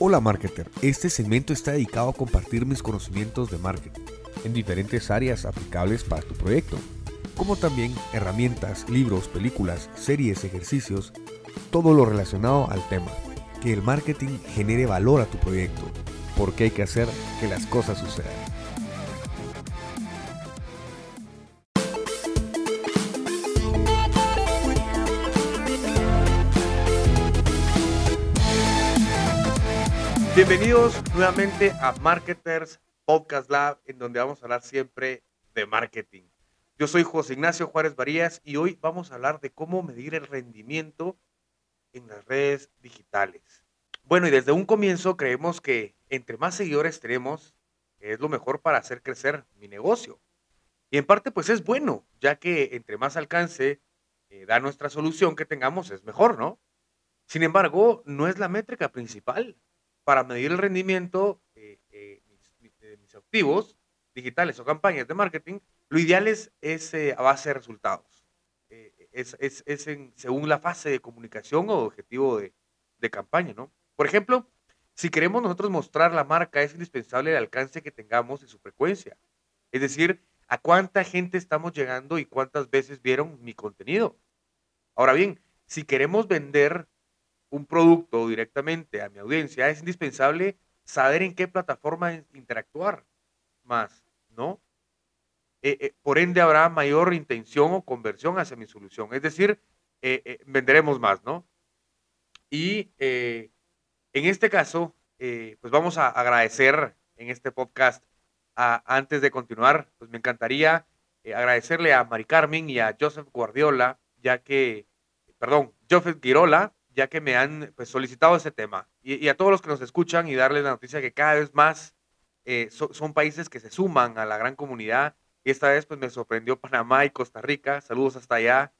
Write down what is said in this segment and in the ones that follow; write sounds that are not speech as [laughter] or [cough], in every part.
Hola marketer, este segmento está dedicado a compartir mis conocimientos de marketing en diferentes áreas aplicables para tu proyecto, como también herramientas, libros, películas, series, ejercicios, todo lo relacionado al tema. Que el marketing genere valor a tu proyecto, porque hay que hacer que las cosas sucedan. Bienvenidos nuevamente a Marketers Podcast Lab, en donde vamos a hablar siempre de marketing. Yo soy José Ignacio Juárez Varías y hoy vamos a hablar de cómo medir el rendimiento en las redes digitales. Bueno, y desde un comienzo creemos que entre más seguidores tenemos, es lo mejor para hacer crecer mi negocio. Y en parte pues es bueno, ya que entre más alcance eh, da nuestra solución que tengamos, es mejor, ¿no? Sin embargo, no es la métrica principal para medir el rendimiento eh, eh, de mis activos digitales o campañas de marketing, lo ideal es, eh, a base de resultados. es, según la fase de comunicación o objetivo de, de, campaña, ¿no? Por ejemplo, si queremos nosotros mostrar la marca, es indispensable el alcance que tengamos y su frecuencia. Es decir, a cuánta gente estamos llegando y cuántas veces vieron mi contenido. Ahora bien, si queremos vender un producto directamente a mi audiencia, es indispensable saber en qué plataforma interactuar más, ¿no? Eh, eh, por ende, habrá mayor intención o conversión hacia mi solución. Es decir, eh, venderemos más, ¿no? Y en este caso, pues vamos a agradecer en este podcast, antes de continuar, pues me encantaría agradecerle a Mari Carmen y a Joseph Guardiola, ya que, perdón, Joseph Girola, ya que me han pues, solicitado ese tema. Y, a todos los que nos escuchan y darles la noticia que cada vez más eh, son países que se suman a la gran comunidad. Y esta vez pues me sorprendió [laughs] Panamá y Costa Rica. Saludos hasta allá.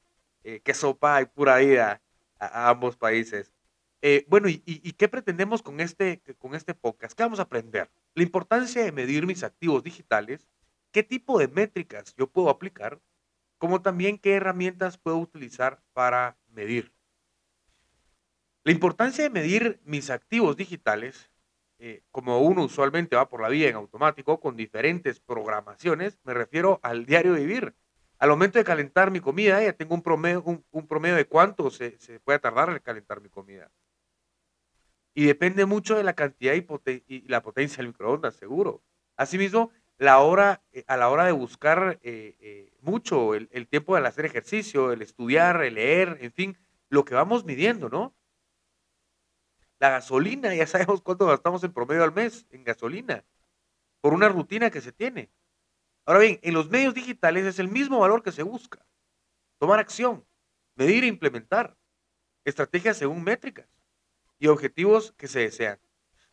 Eh, qué sopa y pura vida a, ambos países. Eh, bueno, y, y, qué pretendemos con este, con este podcast? ¿Qué vamos a aprender? La importancia de medir mis activos digitales, qué tipo de métricas yo puedo aplicar, como también qué herramientas puedo utilizar para medir. La importancia de medir mis activos digitales, eh, como uno usualmente va por la vía en automático con diferentes programaciones, me refiero al diario vivir. Al momento de calentar mi comida, ya tengo un promedio, un, promedio de cuánto se, puede tardar en calentar mi comida. Y depende mucho de la cantidad y, la potencia del microondas, seguro. Asimismo, eh, a la hora de buscar eh, mucho, el, el tiempo de hacer ejercicio, el estudiar, el leer, en fin, lo que vamos midiendo, ¿no? La gasolina, ya sabemos cuánto gastamos en promedio al mes en gasolina, por una rutina que se tiene. Ahora bien, en los medios digitales es el mismo valor que se busca. Tomar acción, medir e implementar estrategias según métricas y objetivos que se desean.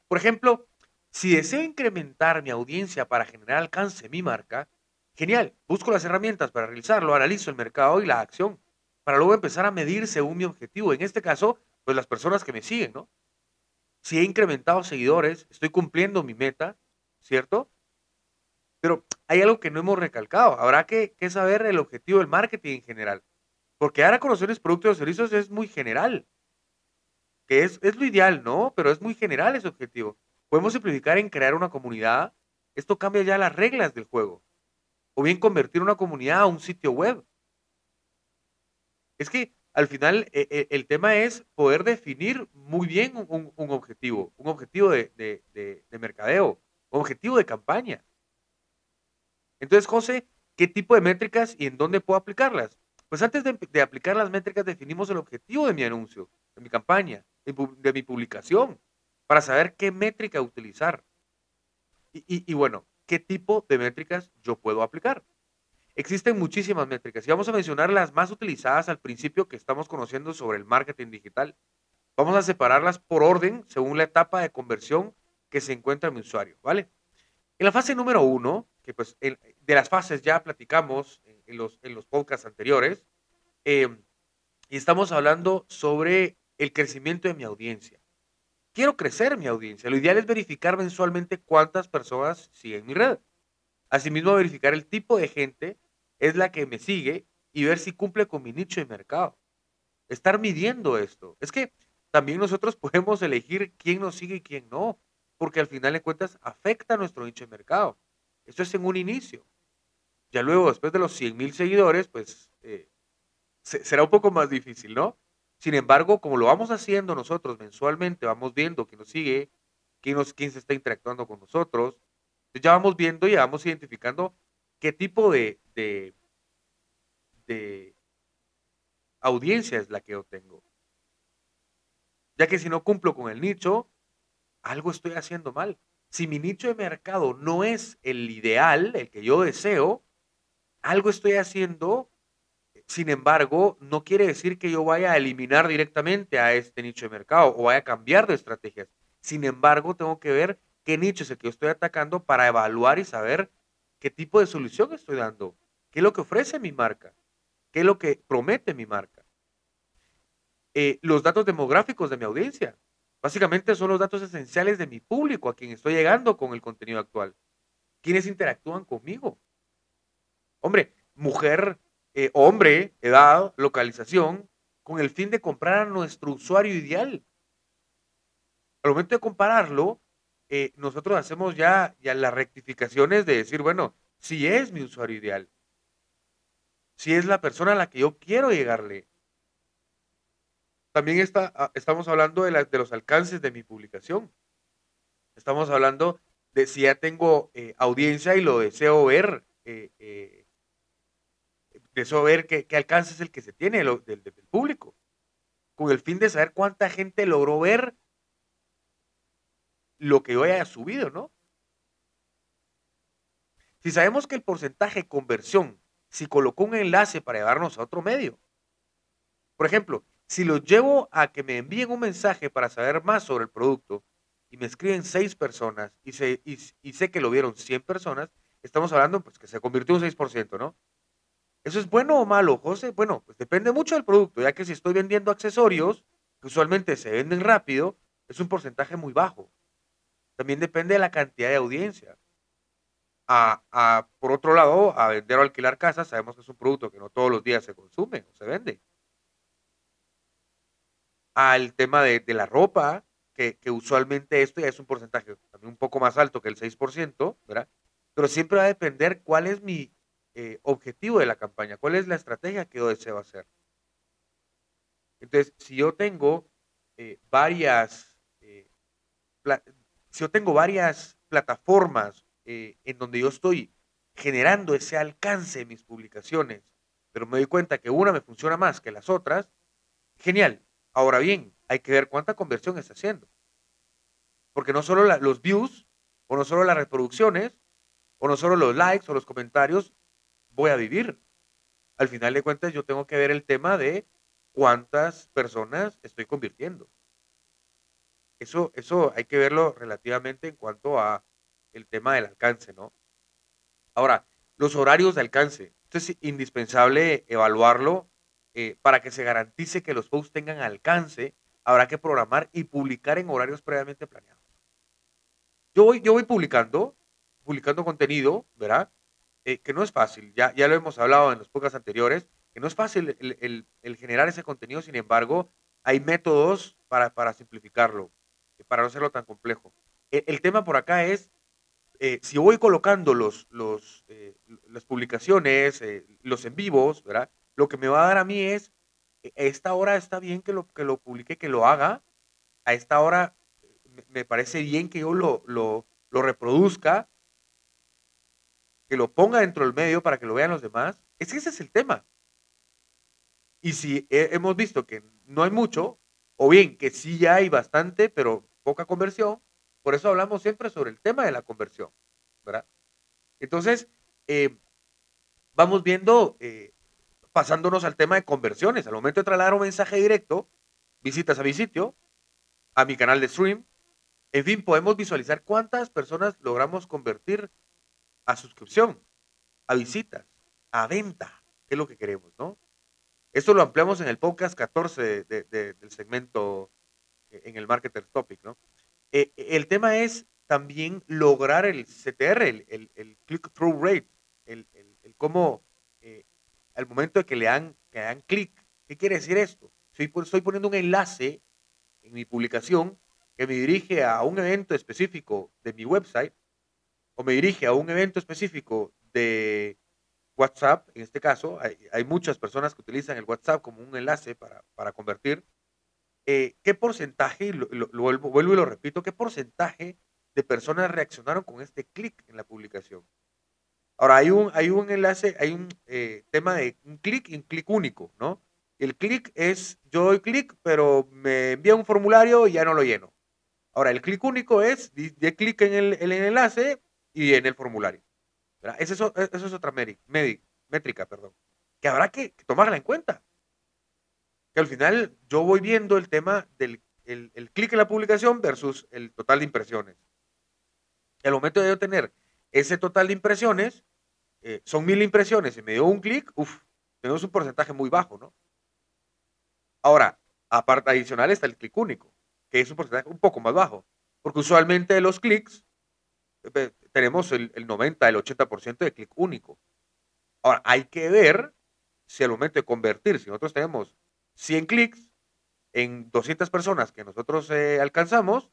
Por ejemplo, si deseo incrementar mi audiencia para generar alcance mi marca, genial, busco las herramientas para realizarlo, analizo el mercado y la acción, para luego empezar a medir según mi objetivo. En este caso, pues las personas que me siguen, ¿no? Si he incrementado seguidores, estoy cumpliendo mi meta, ¿cierto? Pero hay algo que no hemos recalcado. Habrá que, saber el objetivo del marketing en general. Porque dar a conocer los productos y servicios es muy general. Que es, es lo ideal, ¿no? Pero es muy general ese objetivo. Podemos simplificar en crear una comunidad. Esto cambia ya las reglas del juego. O bien convertir una comunidad a un sitio web. Es que al final e, e, el tema es poder definir muy bien un, objetivo, un objetivo de, mercadeo, un objetivo de campaña. Entonces, José, ¿qué tipo de métricas y en dónde puedo aplicarlas? Pues antes de, aplicar las métricas definimos el objetivo de mi anuncio, de mi campaña, de, mi publicación, para saber qué métrica utilizar. y bueno, ¿qué tipo de métricas yo puedo aplicar? Existen muchísimas métricas y vamos a mencionar las más utilizadas al principio que estamos conociendo sobre el marketing digital. Vamos a separarlas por orden según la etapa de conversión que se encuentra mi usuario, ¿vale? En la fase número uno, que pues de las fases ya platicamos en, los, en los podcasts anteriores, em, y estamos hablando sobre el crecimiento de mi audiencia. Quiero crecer mi audiencia. Lo ideal es verificar mensualmente cuántas personas siguen mi red. Asimismo, verificar el tipo de gente es la que me sigue y ver si cumple con mi nicho de mercado. Estar midiendo esto. Es que también nosotros [laughs] podemos elegir quién nos sigue y quién no, porque al final de cuentas afecta a nuestro nicho de mercado. Esto es en un inicio. Ya luego, después de los 100 mil seguidores, pues eh, será un poco más difícil, ¿no? Sin embargo, como lo vamos haciendo nosotros mensualmente, vamos viendo quién nos sigue, quién, nos, quién se está interactuando con nosotros, ya vamos viendo y vamos identificando qué tipo de, de, audiencia es la que yo tengo. Ya que si no cumplo con el nicho, algo estoy haciendo mal. Si mi nicho de mercado no es el ideal, el que yo deseo, algo estoy haciendo. Sin embargo, no quiere decir que yo vaya a eliminar directamente a este nicho de mercado o vaya a cambiar de estrategias. Sin embargo, tengo que ver qué nicho es el que yo estoy atacando para evaluar y saber qué tipo de solución estoy dando, qué es lo que ofrece mi marca, qué es lo que promete mi marca. Eh, los datos demográficos de mi audiencia. Básicamente son los datos esenciales de mi público a quien estoy llegando con el contenido actual. ¿Quiénes interactúan conmigo? Hombre, mujer, eh, hombre, edad, localización, con el fin de comprar a nuestro usuario ideal. Al momento de compararlo, eh, nosotros hacemos ya, ya las rectificaciones de decir, bueno, si es mi usuario ideal, si es la persona a la que yo quiero llegarle. También está, ah, estamos hablando de, los alcances de mi publicación. Estamos hablando de si ya tengo eh, audiencia y lo deseo ver empezó a ver qué, alcance es el que se tiene del, público, con el fin de saber cuánta gente logró ver lo que yo haya subido, ¿no? Si sabemos que el porcentaje de conversión, si colocó un enlace para llevarnos a otro medio, por ejemplo, si los llevo a que me envíen un mensaje para saber más sobre el producto y me escriben seis personas y, y, sé que lo vieron 100 personas, estamos hablando pues que se convirtió un 6%, ¿no? ¿Eso es bueno o malo, José? Bueno, pues depende mucho del producto, ya que si estoy vendiendo accesorios, que usualmente se venden rápido, es un porcentaje muy bajo. También depende de la cantidad de audiencia. A, por otro lado, a vender o alquilar casas, sabemos que es un producto que no todos los días se consume o se vende. Al tema de, la ropa, que, que, usualmente esto ya es un porcentaje también un poco más alto que el 6%, ¿verdad? Pero siempre va a depender cuál es mi, eh, objetivo de la campaña, cuál es la estrategia que yo deseo hacer. Entonces, si yo tengo eh, varias, eh, si yo tengo varias plataformas en donde yo estoy generando ese alcance en mis publicaciones, pero me doy cuenta que una me funciona más que las otras, genial. Ahora bien, hay que ver cuánta conversión está haciendo. Porque no solo los views, o no solo las reproducciones, o no solo los likes o los comentarios voy a vivir. Al final de cuentas, yo tengo que ver el tema de cuántas personas estoy convirtiendo. Eso, eso hay que verlo relativamente en cuanto a el tema del alcance, ¿no? Ahora, los horarios de alcance. Esto es indispensable evaluarlo eh, para que se garantice que los posts tengan alcance. Habrá que programar y publicar en horarios previamente planeados. Yo voy, yo voy publicando, publicando contenido, ¿verdad? Eh, que no es fácil, ya, ya lo hemos hablado en los podcasts anteriores, que no es fácil el, generar ese contenido, sin embargo, hay métodos para, para simplificarlo, para no hacerlo tan complejo. E, el, tema por acá es, eh, si voy colocando los, los, las publicaciones, los en vivos, ¿verdad? Lo que me va a dar a mí es, a esta hora está bien que lo, que lo publique, que lo haga, a esta hora me parece bien que yo lo, lo, lo reproduzca, que lo ponga dentro del medio para que lo vean los demás. Es ese es el tema. Y si hemos visto que no hay mucho, o bien que sí ya hay bastante, pero poca conversión, por eso hablamos siempre sobre el tema de la conversión, ¿verdad? Entonces, eh, vamos viendo, eh, pasándonos al tema de conversiones. Al momento de trasladar un mensaje directo, visitas a mi sitio, a mi canal de stream, en fin, podemos visualizar cuántas personas logramos convertir a suscripción, a visitas, a venta, que es lo que queremos, ¿no? Esto lo ampliamos en el podcast 14 del segmento eh, en el Marketer Topic, ¿no? Eh, el tema es también lograr el CTR, el, click-through rate, el, cómo eh, al momento de que le dan, que dan clic, ¿qué quiere decir esto? Estoy, estoy poniendo un enlace en mi publicación que me dirige a un evento específico de mi website o me dirige a un evento específico de WhatsApp, en este caso, hay, muchas personas que utilizan el WhatsApp como un enlace para, convertir. Eh, ¿Qué porcentaje, lo, vuelvo y lo repito, qué porcentaje de personas reaccionaron con este clic en la publicación? Ahora, hay un, hay un enlace, hay un eh, tema de un clic y un clic único, ¿no? El clic es, yo doy clic, pero me envía un formulario y ya no lo lleno. Ahora, el clic único es, de clic en el, el, enlace y en el formulario. Es, eso es otra métrica, perdón, que habrá que, tomarla en cuenta. Que al final yo voy viendo el tema del el, el clic en la publicación versus el total de impresiones. Al momento de yo tener ese total de impresiones, eh, son mil impresiones y me dio un clic, uff, tenemos un porcentaje muy bajo, ¿no? Ahora, aparte adicional está el clic único, que es un porcentaje un poco más bajo, porque usualmente los clics tenemos el, 90, el 80% de clic único. Ahora, hay que ver si al momento de convertir, si nosotros tenemos 100 clics en 200 personas que nosotros eh, alcanzamos,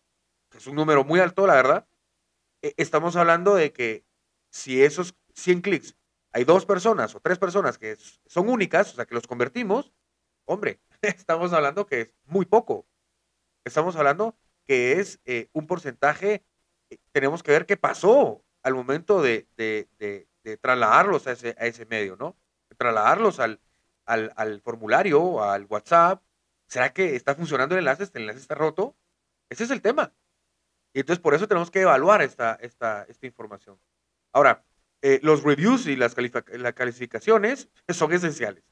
que es un número muy alto, la verdad, eh, estamos hablando de que si esos 100 clics hay dos personas o tres personas que son únicas, o sea, que los convertimos, hombre, [laughs] estamos hablando que es muy poco. Estamos hablando que es eh, un porcentaje, tenemos que ver qué pasó al momento de, trasladarlos a ese, a ese, medio, ¿no? trasladarlos al, formulario, al WhatsApp. ¿Será que está funcionando el enlace? ¿El enlace está roto? Ese es el tema. Y entonces por eso tenemos que evaluar esta, esta, información. Ahora, eh, los reviews y las, las calificaciones son esenciales.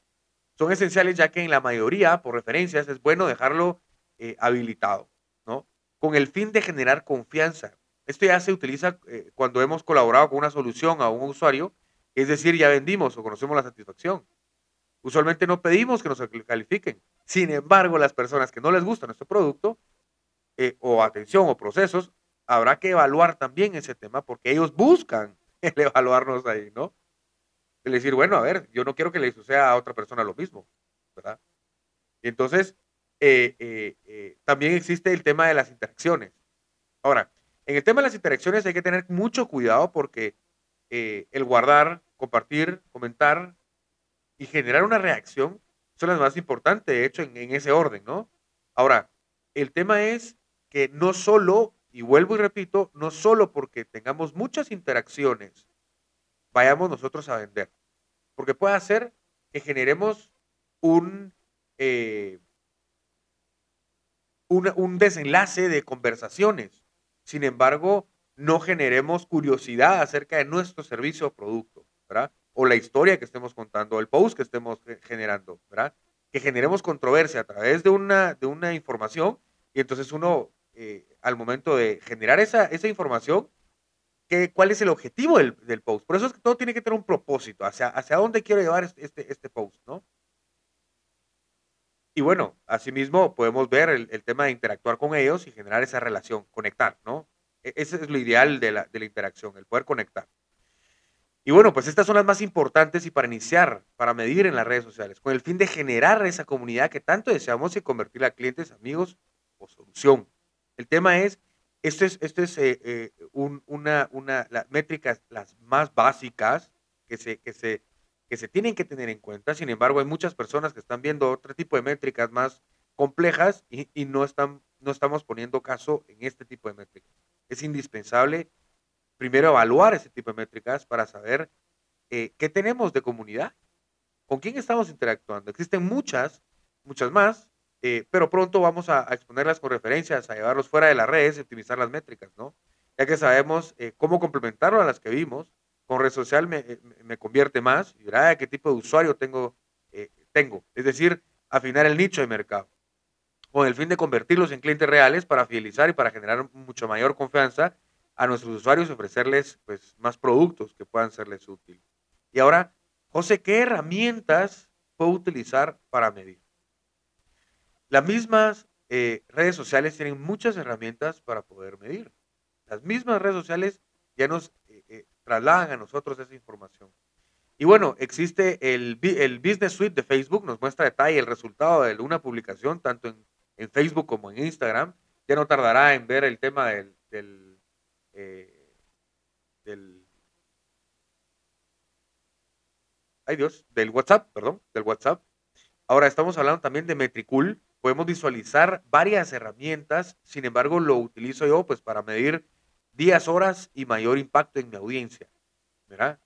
Son esenciales ya que en la mayoría, por referencias, es bueno dejarlo eh, habilitado, ¿no? Con el fin de generar confianza. Esto ya se utiliza eh, cuando hemos colaborado con una solución a un usuario, es decir, ya vendimos o conocemos la satisfacción. Usualmente no pedimos que nos califiquen. Sin embargo, las personas que no les gusta nuestro producto, eh, o atención o procesos, habrá que evaluar también ese tema porque ellos buscan [laughs] el evaluarnos ahí, ¿no? El decir, bueno, a ver, yo no quiero que le suceda a otra persona lo mismo, ¿verdad? Entonces, eh, también existe el tema de las interacciones. Ahora, en el tema de las interacciones hay que tener mucho cuidado porque el guardar, compartir, comentar y generar una reacción son las más importantes, de hecho, en, en ese orden, ¿no? Ahora, el tema es que no solo, y vuelvo y repito, no solo porque tengamos muchas interacciones, vayamos nosotros a vender, porque puede hacer que generemos un, eh, un, desenlace de conversaciones. Sin embargo, no generemos curiosidad acerca de nuestro servicio o producto, ¿verdad? O la historia que estemos contando, el post que estemos generando, ¿verdad? Que generemos controversia a través de una, de una información y entonces uno eh, al momento de generar esa, esa información, que, cuál es el objetivo del, del, post. Por eso es que todo tiene que tener un propósito, hacia, hacia dónde quiero llevar este, este, este post, ¿no? Y bueno, asimismo podemos ver el, tema de interactuar con ellos y generar esa relación, conectar, ¿no? E, ese es lo ideal de la, de la interacción, el poder conectar. Y bueno, pues estas son las más importantes y para iniciar, para medir en las redes sociales, con el fin de generar esa comunidad que tanto deseamos y convertirla a clientes, amigos o solución. El tema es, esto es, esto es eh, eh, una, una, las métricas las más básicas que se, que, se, que se tienen que tener en cuenta. Sin embargo, hay muchas personas que están viendo otro tipo de métricas más complejas y, no, están, no estamos poniendo caso en este tipo de métricas. Es indispensable primero evaluar ese tipo de métricas para saber eh, qué tenemos de comunidad, con quién estamos interactuando. Existen muchas, muchas más, eh, pero pronto vamos a, exponerlas con referencias, a llevarlos fuera de las redes y optimizar las métricas, ¿no? Ya que sabemos eh, cómo complementarlo a las que vimos. Con red social me, eh, me convierte más y verá qué tipo de usuario tengo, tengo. Es decir, afinar el nicho de mercado. Con el fin de convertirlos en clientes reales para fidelizar y para generar mucho mayor confianza a nuestros usuarios y ofrecerles pues, más productos que puedan serles útiles. Y ahora, José, ¿qué herramientas puedo utilizar para medir? Las mismas eh, redes sociales tienen muchas herramientas para poder medir. Las mismas redes sociales ya nos eh, eh, trasladan a nosotros esa información. Y bueno, existe el, el, Business Suite de Facebook, nos muestra detalle el resultado de una publicación, tanto en, en Facebook como en Instagram. Ya no tardará en ver el tema del, del, eh, del ay Dios, del WhatsApp, perdón, del WhatsApp. Ahora estamos hablando también de Metricool. Podemos visualizar varias herramientas, sin embargo lo utilizo yo pues para medir días, horas y mayor impacto en mi audiencia. ¿verdad?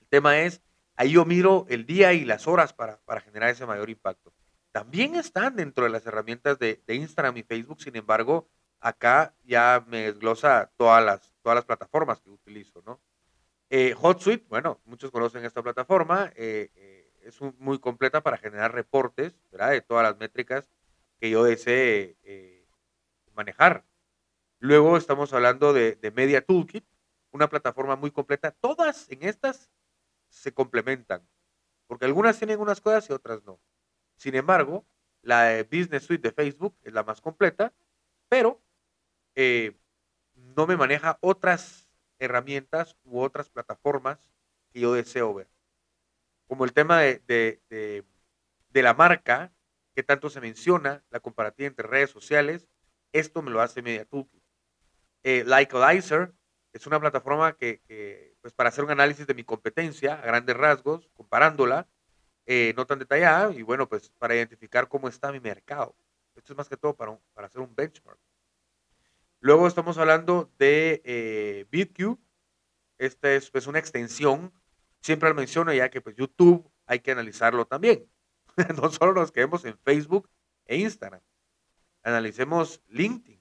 El tema es, ahí yo miro el día y las horas para, para generar ese mayor impacto. También están dentro de las herramientas de, de Instagram y Facebook, sin embargo, acá ya me desglosa todas las, todas las plataformas que utilizo, ¿no? Eh, HotSuite, bueno, muchos conocen esta plataforma, eh, eh, es muy completa para generar reportes, ¿verdad? De todas las métricas que yo desee manejar. Luego estamos hablando de, de, Media Toolkit, una plataforma muy completa. Todas en estas se complementan, porque algunas tienen unas cosas y otras no. Sin embargo, la Business Suite de Facebook es la más completa, pero no me maneja otras herramientas u otras plataformas que yo deseo ver. Como el tema de, de, de, la marca, que tanto se menciona, la comparativa entre redes sociales, esto me lo hace Media Toolkit. Eh, Likealizer es una plataforma que, pues para hacer un análisis de mi competencia a grandes rasgos, comparándola, eh, no tan detallada, y bueno, pues para identificar cómo está mi mercado. Esto es más que todo para, para hacer un benchmark. Luego estamos hablando de eh, BitQ. Esta es pues una extensión. Siempre lo menciono ya que pues YouTube hay que analizarlo también. [laughs] no solo nos quedemos en Facebook e Instagram. Analicemos LinkedIn.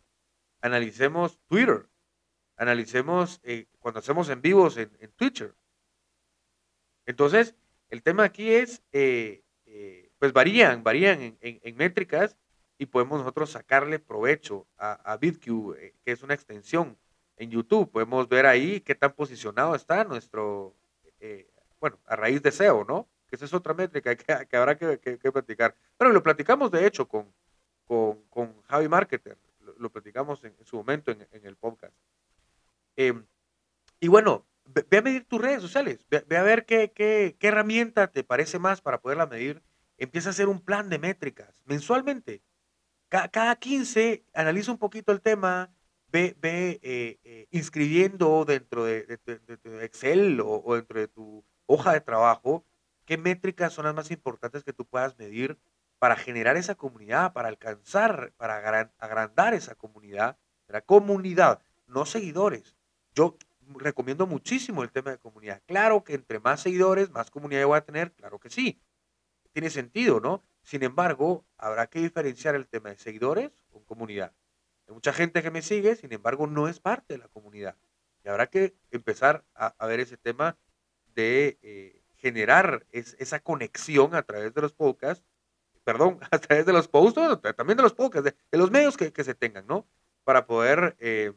Analicemos Twitter. Analicemos eh, cuando hacemos en vivos en, Twitter. Entonces, el tema aquí es, eh, pues varían, varían en métricas y podemos nosotros sacarle provecho a, a BitQ, eh, que es una extensión en YouTube. Podemos ver ahí qué tan posicionado está nuestro, eh, bueno, a raíz de SEO, ¿no? Que esa es otra métrica [laughs] que, habrá que, que, platicar. Pero lo platicamos de hecho con, con Javi Marketer, lo, platicamos en, su momento en, en el podcast. Em, y bueno, ve, a medir tus redes sociales, ve, ve a ver qué, qué, qué herramienta te parece más para poderla medir. Empieza a hacer un plan de métricas mensualmente cada, 15 analiza un poquito el tema, ve, ve eh, eh, inscribiendo dentro de, Excel o, dentro de tu hoja de trabajo qué métricas son las más importantes que tú puedas medir para generar esa comunidad, para alcanzar, para agrandar esa comunidad, la comunidad, no seguidores. Yo recomiendo muchísimo el tema de comunidad. Claro que entre más seguidores, más comunidad voy a tener, claro que sí. Tiene sentido, ¿no? Sin embargo, habrá que diferenciar el tema de seguidores con comunidad. Hay mucha gente que me sigue, sin embargo, no es parte de la comunidad. Y habrá que empezar a, ver ese tema de eh, generar esa conexión a través de los podcasts, perdón, [laughs] a través de los posts, también de los podcasts, de, los medios que, se tengan, ¿no? Para poder eh,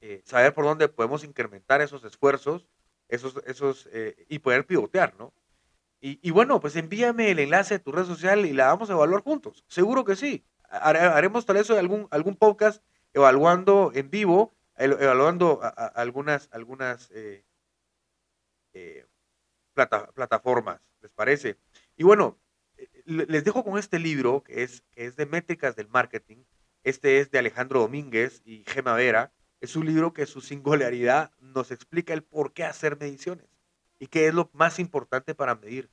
eh, saber por dónde podemos incrementar esos esfuerzos esos, esos, y poder pivotear, ¿no? Y, bueno, pues envíame el enlace de tu red social y la vamos a evaluar juntos. Seguro que sí. Haremos tal vez algún, algún podcast evaluando en vivo, evaluando algunas, algunas eh, eh, plataformas, ¿les parece? Y bueno, eh, les dejo con este libro que es, de métricas del marketing. Este es de Alejandro Domínguez y Gema Vera. Es un libro que su singularidad nos explica el por qué hacer mediciones y qué es lo más importante para medir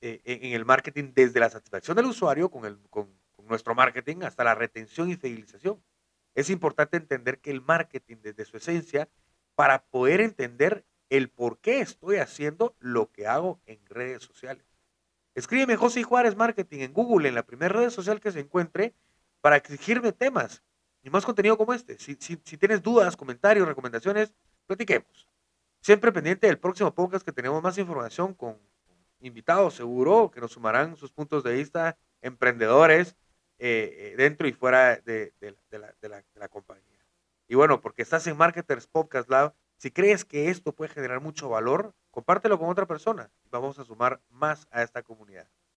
eh, en el marketing desde la satisfacción del usuario con, con, nuestro marketing hasta la retención y fidelización. Es importante entender que el marketing desde su esencia para poder entender el por qué estoy haciendo lo que hago en redes sociales. Escríbeme José Juárez Marketing en Google, en la primera red social que se encuentre, para exigirme temas y más contenido como este. Si, tienes dudas, comentarios, recomendaciones, platiquemos. Siempre pendiente del próximo podcast que tenemos más información con invitados seguro que nos sumarán sus puntos de vista, emprendedores eh, eh, dentro y fuera de, la, compañía. Y bueno, porque estás en Marketers Podcast Lab, si crees que esto puede generar mucho valor, compártelo con otra persona y vamos a sumar más a esta comunidad.